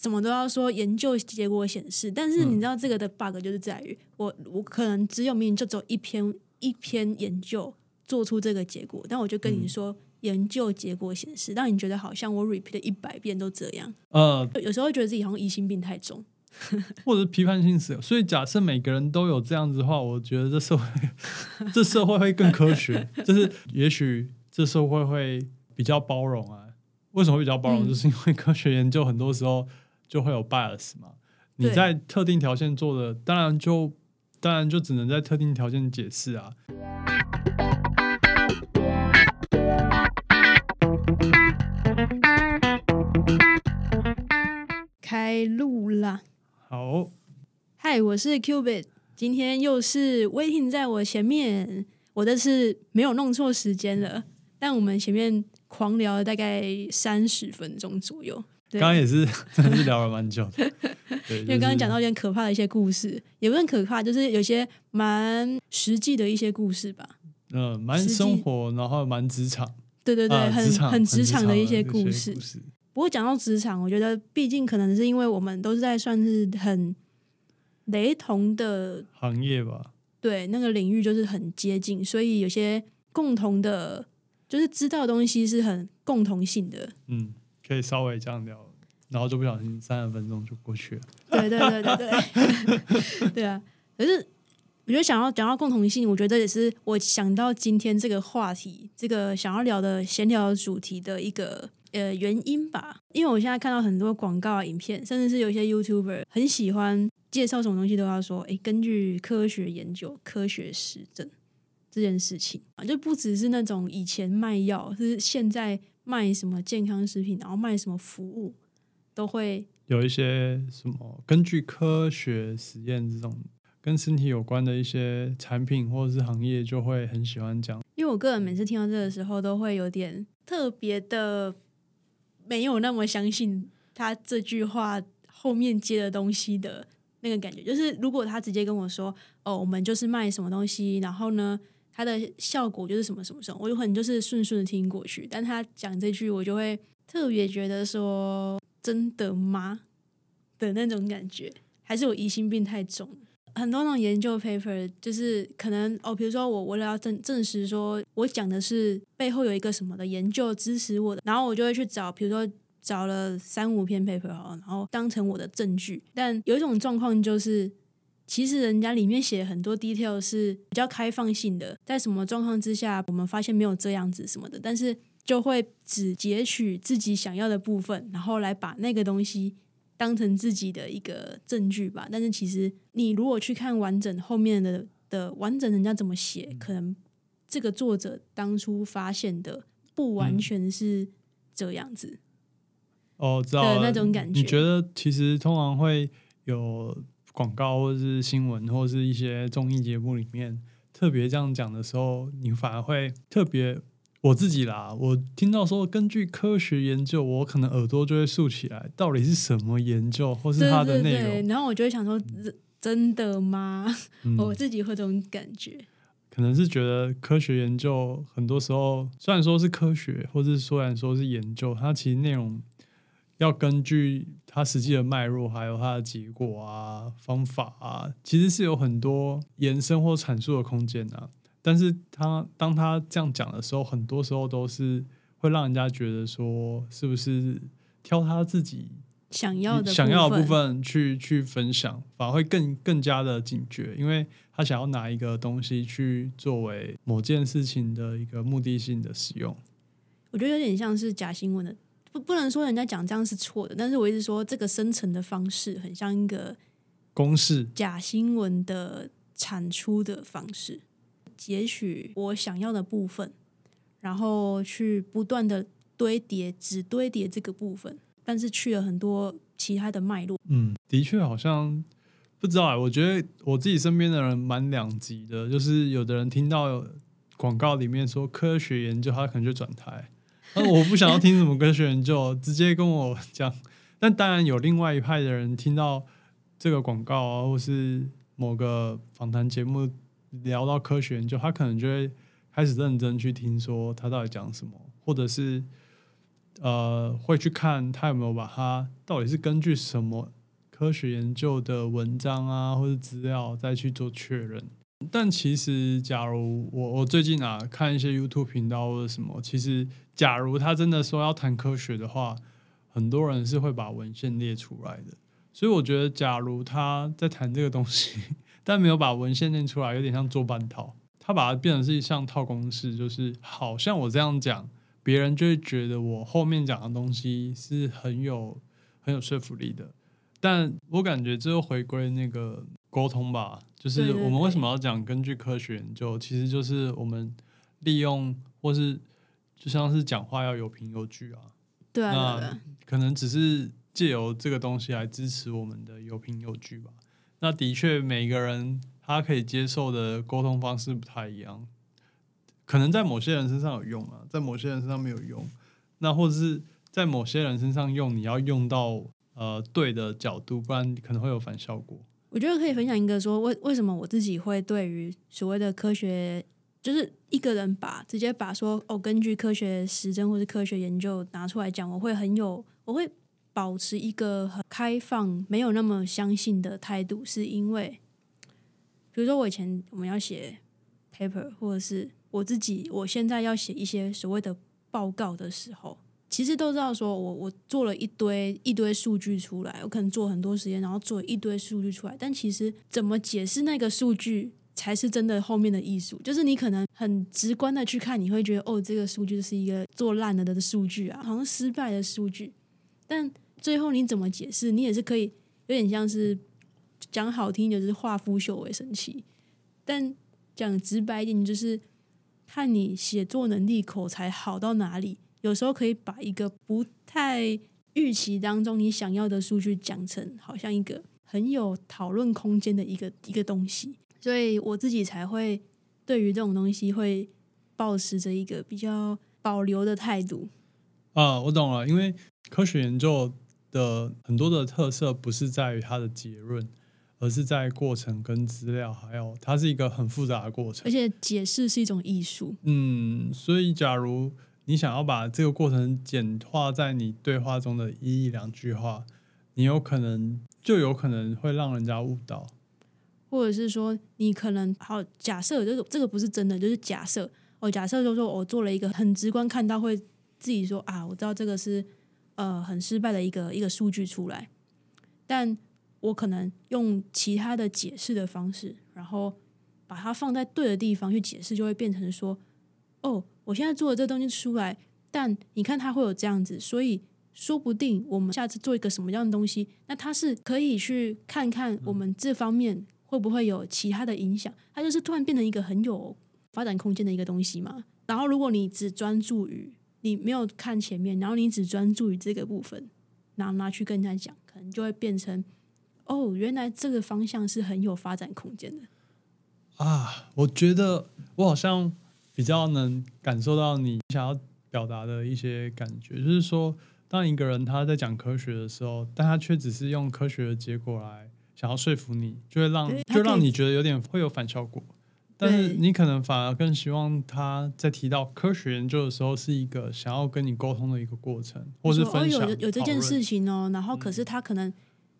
什么都要说研究结果显示，但是嗯你知道这个的 bug 就是在于我我可能只有明明就只有一篇一篇研究做出这个结果，但我就跟你嗯说研究结果显示，让你觉得好像我 repeat 了一百遍都这样，呃，有时候觉得自己好像疑心病太重。或者是批判性思考。所以假设每个人都有这样子的话，我觉得这社会 这社会会更科学，就是也许这社会会比较包容啊。为什么会比较包容？嗯就是因为科学研究很多时候就会有 bias 嘛。你在特定条件做的，当然就当然就只能在特定条件解释啊。开录啦！好，嗨，我是 Cubit，今天又是 Waiting 在我前面，我这次没有弄错时间了，但我们前面狂聊了大概三十分钟左右。对刚刚也是 真的是聊了蛮久的，对，因为刚刚讲到到一点可怕的一些故事，也不是可怕，就是有些蛮实际的一些故事吧。呃蛮生活，然后蛮职场，对对对，很很职场的一些故故事。不过讲到职场，我觉得毕竟可能是因为我们都是在算是很雷同的行业吧。对那个领域就是很接近，所以有些共同的，就是知道的东西是很共同性的。嗯，可以稍微这样聊，然后就不小心三十分钟就过去了。对对对对对，对啊。可是我觉得想要讲到共同性，我觉得也是我想到今天这个话题，这个想要聊的闲聊主题的一个呃原因吧。因为我现在看到很多广告、影片，甚至是有一些 YouTuber 很喜欢介绍什么东西都要说，诶，根据科学研究、科学实证这件事情啊，就不只是那种以前卖药，是现在卖什么健康食品，然后卖什么服务，都会有一些什么根据科学实验这种跟身体有关的一些产品或者是行业，就会很喜欢讲。因为我个人每次听到这个时候，都会有点特别的没有那么相信他这句话后面接的东西的那个感觉。就是如果他直接跟我说：“哦，我们就是卖什么东西，然后呢，它的效果就是什么什么什么”，我有可能就是顺顺的听过去。但他讲这句，我就会特别觉得说：“真的吗？”的那种感觉，还是我疑心病太重。很多那种研究 paper 就是可能哦，比如说我为了要证证实说我讲的是背后有一个什么的研究支持我的，然后我就会去找，比如说找了三五篇 paper，然后当成我的证据。但有一种状况就是，其实人家里面写很多 detail 是比较开放性的，在什么状况之下我们发现没有这样子什么的，但是就会只截取自己想要的部分，然后来把那个东西。当成自己的一个证据吧，但是其实你如果去看完整后面的的完整人家怎么写，可能这个作者当初发现的不完全是这样子。哦，知道的那种感觉你觉得其实通常会有广告或是新闻或者是一些综艺节目里面特别这样讲的时候，你反而会特别。我自己啦，我听到说根据科学研究，我可能耳朵就会竖起来，到底是什么研究，或是它的内对对，容？然后我就会想说，真真的吗？嗯 我自己会这种感觉。可能是觉得科学研究很多时候虽然说是科学，或是虽然说是研究，它其实内容要根据它实际的脉络，还有它的结果啊、方法啊，其实是有很多延伸或阐述的空间啊。但是他当他这样讲的时候，很多时候都是会让人家觉得说，是不是挑他自己想要的想要的部分，分去去分享，反而会更更加的警觉，因为他想要拿一个东西去作为某件事情的一个目的性的使用。我觉得有点像是假新闻的，不不能说人家讲这样是错的，但是我一直说这个生成的方式很像一个公式，假新闻的产出的方式，截取我想要的部分，然后去不断的堆叠，只堆叠这个部分，但是去了很多其他的脉络。嗯，的确好像不知道哎、我觉得我自己身边的人蛮两极的，就是有的人听到广告里面说科学研究，他可能就转台。但我不想要听什么科学研究，直接跟我讲。但当然有另外一派的人听到这个广告啊，或是某个访谈节目聊到科学研究，他可能就会开始认真去听，说他到底讲什么，或者是呃会去看他有没有把它到底是根据什么科学研究的文章啊或者资料再去做确认。但其实，假如我我最近啊看一些 YouTube 频道或者什么，其实假如他真的说要谈科学的话，很多人是会把文献列出来的。所以我觉得，假如他在谈这个东西，但没有把文献念出来，有点像做半套。他把它变成是像套公式，就是好像我这样讲，别人就会觉得我后面讲的东西是很有很有说服力的。但我感觉这又回归那个沟通吧。就是我们为什么要讲根据科学研究？其实就是我们利用或是就像是讲话要有凭有据啊。对啊。那可能只是借由这个东西来支持我们的有凭有据吧。那的确，每个人他可以接受的沟通方式不太一样。可能在某些人身上有用啊，在某些人身上没有用。那或者是在某些人身上用，你要用到呃对的角度，不然可能会有反效果。我觉得可以分享一个说为为什么我自己会对于所谓的科学，就是一个人把直接把说哦，根据科学实证或是科学研究拿出来讲，我会很有，我会保持一个很开放、没有那么相信的态度，是因为，比如说我以前我们要写 paper，或者是我自己我现在要写一些所谓的报告的时候。其实都知道，说我我做了一堆一堆数据出来，我可能做很多时间，然后做一堆数据出来。但其实怎么解释那个数据，才是真的后面的艺术。就是你可能很直观的去看，你会觉得哦，这个数据是一个做烂了的数据啊，好像失败的数据。但最后你怎么解释，你也是可以有点像是讲好听就是化腐朽为神奇，但讲直白一点，就是看你写作能力、口才好到哪里。有时候可以把一个不太预期当中你想要的数据讲成好像一个很有讨论空间的一个一个东西，所以我自己才会对于这种东西会保持着一个比较保留的态度。啊，我懂了，因为科学研究的很多的特色不是在于它的结论，而是在过程跟资料，还有它是一个很复杂的过程，而且解释是一种艺术。嗯，所以假如。你想要把这个过程简化在你对话中的一一两句话，你有可能就有可能会让人家误导，或者是说你可能好假设，就是这个不是真的，就是假设哦，假设就是说我做了一个很直观看到会自己说啊，我知道这个是呃很失败的一个一个数据出来，但我可能用其他的解释的方式，然后把它放在对的地方去解释，就会变成说哦。我现在做的这东西出来，但你看它会有这样子，所以说不定我们下次做一个什么样的东西，那它是可以去看看我们这方面会不会有其他的影响，它就是突然变成一个很有发展空间的一个东西嘛。然后如果你只专注于你没有看前面，然后你只专注于这个部分，拿拿去跟人家讲，可能就会变成哦，原来这个方向是很有发展空间的啊。我觉得我好像。比较能感受到你想要表达的一些感觉，就是说，当一个人他在讲科学的时候，但他却只是用科学的结果来想要说服你，就会让就让你觉得有点会有反效果。但是你可能反而更希望他在提到科学研究的时候，是一个想要跟你沟通的一个过程，或是分享有有这件事情哦。然后可是他可能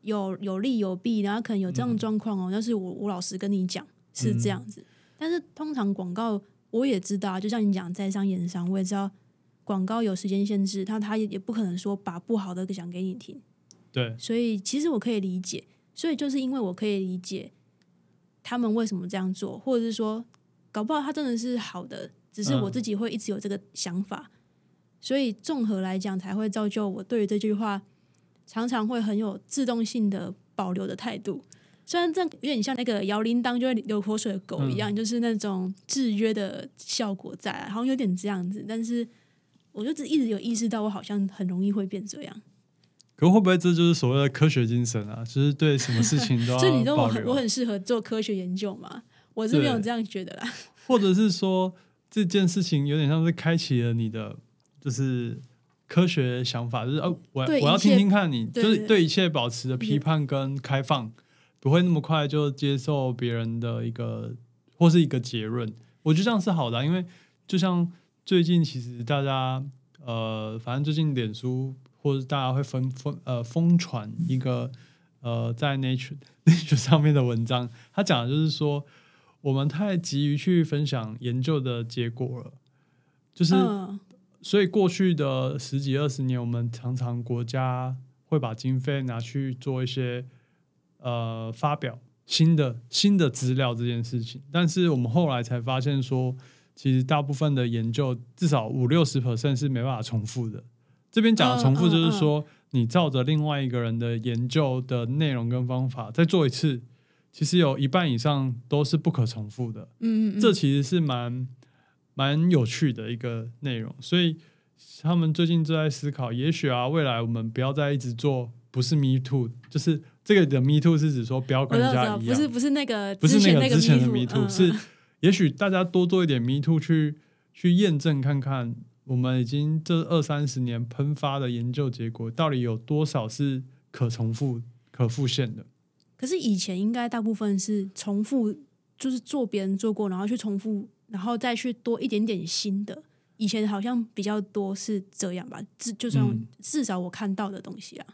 有有利有弊，然后可能有这样的状况哦。但是我吴老师跟你讲是这样子，但是通常广告。我也知道，就像你讲在商言商，我也知道广告有时间限制，他他也也不可能说把不好的讲给你听。对，所以其实我可以理解，所以就是因为我可以理解他们为什么这样做，或者是说搞不好他真的是好的，只是我自己会一直有这个想法，所以综合来讲才会造就我对于这句话常常会很有自动性的保留的态度。虽然这有点像那个摇铃铛就会流口水的狗一样，就是那种制约的效果在，好像有点这样子。但是，我就一直有意识到，我好像很容易会变这样。可会不会这就是所谓的科学精神啊？就是对什么事情都要 所以你都我很我很适合做科学研究嘛？我是没有这样觉得啦。或者是说这件事情有点像是开启了你的就是科学想法，就是哦，我我要听听看你，就是对一切保持着批判跟开放。不会那么快就接受别人的一个或是一个结论，我觉得这样是好的，因为就像最近其实大家呃，反正最近脸书或者大家会疯疯呃疯传一个呃在 Nature Nature 上面的文章，他讲的就是说我们太急于去分享研究的结果了，就是。嗯所以过去的十几二十年，我们常常国家会把经费拿去做一些呃发表新的新的资料这件事情，但是我们后来才发现说，其实大部分的研究至少五六十 percent 是没办法重复的。这边讲的重复就是说，你照着另外一个人的研究的内容跟方法再做一次，其实有一半以上都是不可重复的。嗯嗯，这其实是蛮蛮有趣的一个内容，所以他们最近就在思考，也许啊，未来我们不要再一直做不是 Me Too，就是这个的 Me Too 是指说不要跟人家一样，不是不是那个不是之前个之前的 Me 嗯。是也许大家多做一点 Me Too 去去验证看看，我们已经这二三十年喷发的研究结果到底有多少是可重复、可复现的。可是以前应该大部分是重复，就是做别人做过，然后去重复，然后再去多一点点新的。以前好像比较多是这样吧，至就算、嗯至少我看到的东西啊，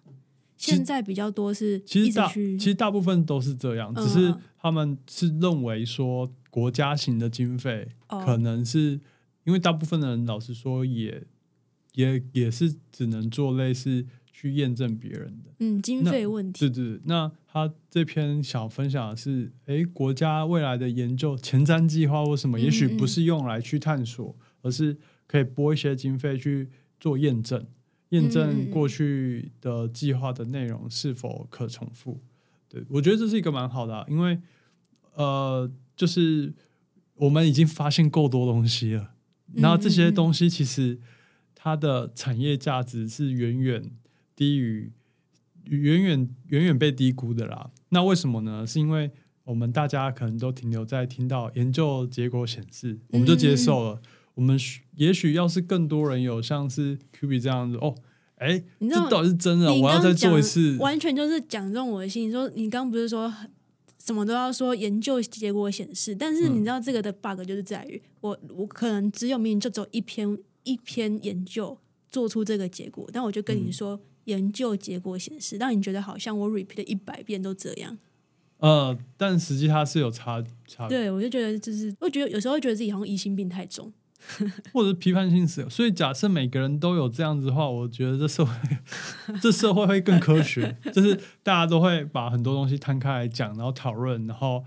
现在比较多是其实大其实大部分都是这样，嗯只是嗯他们是认为说国家型的经费哦可能是因为大部分的人老实说也也也是只能做类似去验证别人的。嗯经那费问题，对对，对那他这篇想分享的是，诶，国家未来的研究前瞻计划或什么，嗯也许嗯不是用来去探索，而是可以拨一些经费去做验证，验证嗯过去的计划的内容是否可重复。对我觉得这是一个蛮好的啊、因为呃，就是我们已经发现够多东西了，嗯然后这些东西其实它的产业价值是远远低于远远远远被低估的啦。那为什么呢？是因为我们大家可能都停留在听到研究结果显示，我们就接受了。我们也许要是更多人有像是 Q B 这样子哦，哎，这到底是真的？我要再做一次。完全就是讲中我的心。你说你刚刚不是说什么都要说研究结果显示，但是嗯你知道这个的 bug 就是在于我我可能只有明明就只有一篇一篇研究做出这个结果，但我就跟嗯你说、研究结果显示，让你觉得好像我 repeat 一百遍都这样。呃，但实际它是有差差，对我就觉得就是，我觉得有时候觉得自己好像疑心病太重。或者是批判性思考。所以假设每个人都有这样子的话，我觉得这社会 这社会会更科学，就是大家都会把很多东西摊开来讲，然后讨论，然后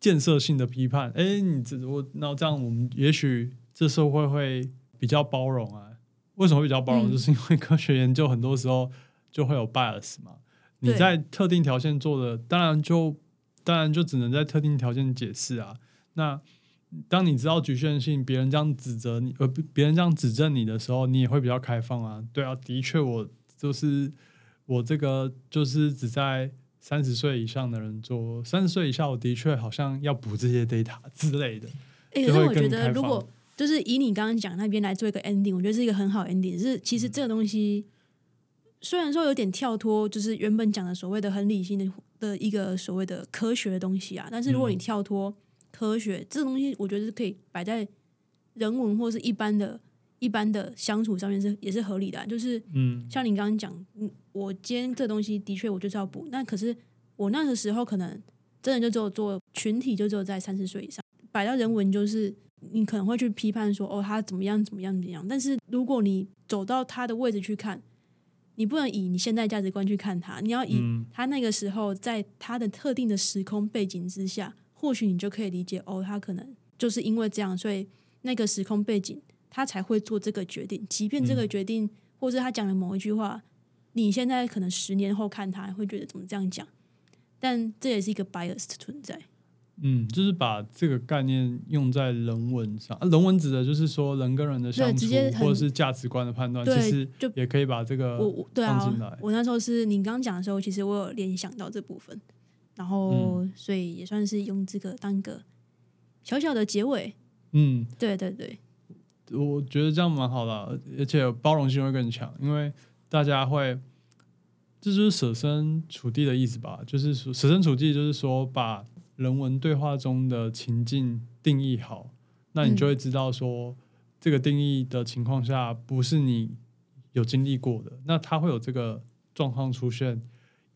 建设性的批判。哎，你这我，那这样我们也许这社会会比较包容啊。为什么会比较包容？嗯就是因为科学研究很多时候就会有 bias 嘛。你在特定条件做的，当然就当然就只能在特定条件解释啊。那当你知道局限性，别人这样指责你，呃，别人这样指正你的时候，你也会比较开放啊。对啊，的确，我就是我这个就是只在三十岁以上的人做，三十岁以下，我的确好像要补这些 data 之类的。哎、就会可是我觉得如果就是以你刚刚讲那边来做一个 ending，我觉得是一个很好的 ending。是其实这个东西虽然说有点跳脱，就是原本讲的所谓的很理性的的一个所谓的科学的东西啊，但是如果你嗯跳脱科学、这个东西，我觉得是可以摆在人文或是一般的、一般的相处上面是也是合理的啊、就是嗯。像你刚刚讲，嗯，我今天这东西的确我就是要补，那可是我那个时候可能真的就只有做群体，就只有在三十岁以上，摆到人文就是你可能会去批判说哦他怎么样怎么样怎么样，但是如果你走到他的位置去看，你不能以你现在价值观去看他，你要以嗯。他那个时候在他的特定的时空背景之下，或许你就可以理解哦，他可能就是因为这样，所以那个时空背景他才会做这个决定，即便这个决定。或是他讲的某一句话，你现在可能十年后看他会觉得怎么这样讲，但这也是一个 bias 的存在。嗯，就是把这个概念用在人文上。啊、人文指的就是说人跟人的相处或者是价值观的判断，其实就也可以把这个我我对放进来啊，我那时候是你刚刚讲的时候，其实我有联想到这部分，然后、所以也算是用这个当一个小小的结尾。嗯。对对对，我觉得这样蛮好的啊，而且包容性会更强，因为大家会，这就是设身处地的意思吧？就是说设身处地，就是说把人文对话中的情境定义好，那你就会知道说，这个定义的情况下，不是你有经历过的，那它会有这个状况出现，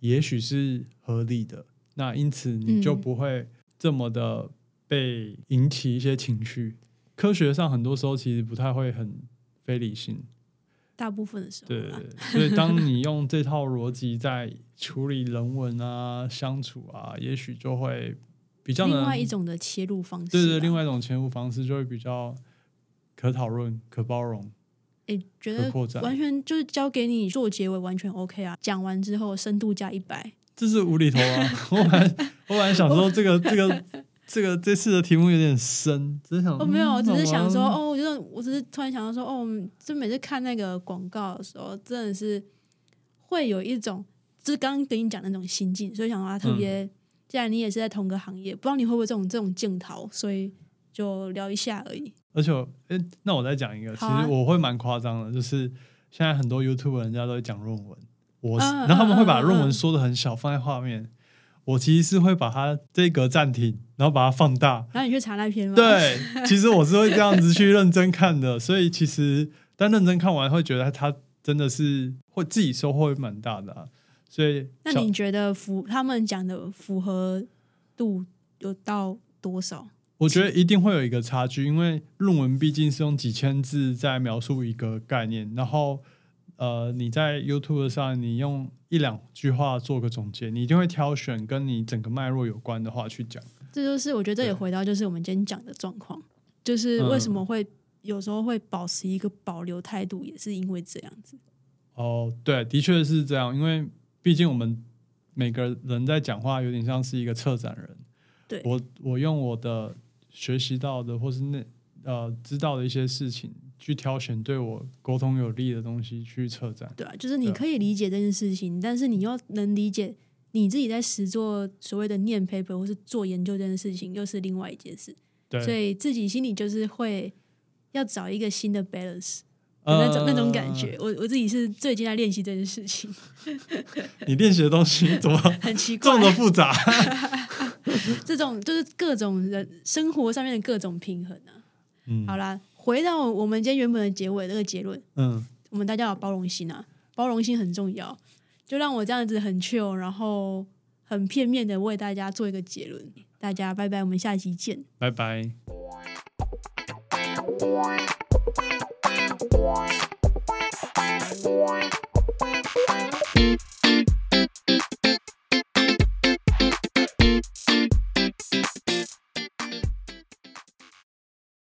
也许是合理的。那因此你就嗯不会这么的被引起一些情绪。科学上很多时候其实不太会很非理性，大部分的时候对啦，所以当你用这套逻辑在处理人文啊、相处啊，也许就会比较另外一种的切入方式啦，对对，另外一种切入方式就会比较可讨论、可包容、诶，觉得。完全就是交给你做结尾，完全 OK 啊。讲完之后，深度加一百，这是无厘头啊！我本来我本来想说这个这个这个这次的题目有点深，只是想哦，没有，只是想说，哦我觉得，我只是突然想到说，哦，就每次看那个广告的时候，真的是会有一种，就是刚刚跟你讲的那种心境，所以想说他特别，嗯既然你也是在同个行业，不知道你会不会这种这种镜头，所以就聊一下而已。而且哎，那我再讲一个，其实我会蛮夸张的，就是现在很多 YouTube 人家都会讲论文，我然后他们会把论文嗯说的很小，放在画面，我其实是会把它这一格暂停，然后把它放大。然后你去查那篇吗？，对，其实我是会这样子去认真看的，所以其实但认真看完会觉得它真的是会自己收获会蛮大的、啊，所以那你觉得符他们讲的符合度有到多少？我觉得一定会有一个差距，因为论文毕竟是用几千字在描述一个概念，然后呃，你在 YouTube 上你用一两句话做个总结，你一定会挑选跟你整个脉络有关的话去讲。这就是我觉得这也回到就是我们今天讲的状况，就是为什么会、有时候会保持一个保留态度，也是因为这样子。哦，对，的确是这样，因为毕竟我们每个人在讲话有点像是一个策展人，对我我用我的学习到的或是那呃知道的一些事情去挑选对我沟通有利的东西去策展。对啊，就是你可以理解这件事情，但是你又能理解你自己在实做所谓的念 paper 或是做研究这件事情，又是另外一件事。对所，以自己心里就是会要找一个新的 balance 的那种、那种感觉。我我自己是最近在练习这件事情，呃你练习的东西怎么很奇怪 这么。复杂？这种就是各种人生活上面的各种平衡啊。嗯好啦，回到我们今天原本的结尾，这个结论，嗯，我们大家有包容心啊，包容心很重要。就让我这样子很缺，然后很片面的为大家做一个结论。大家拜拜，我们下期见，拜拜。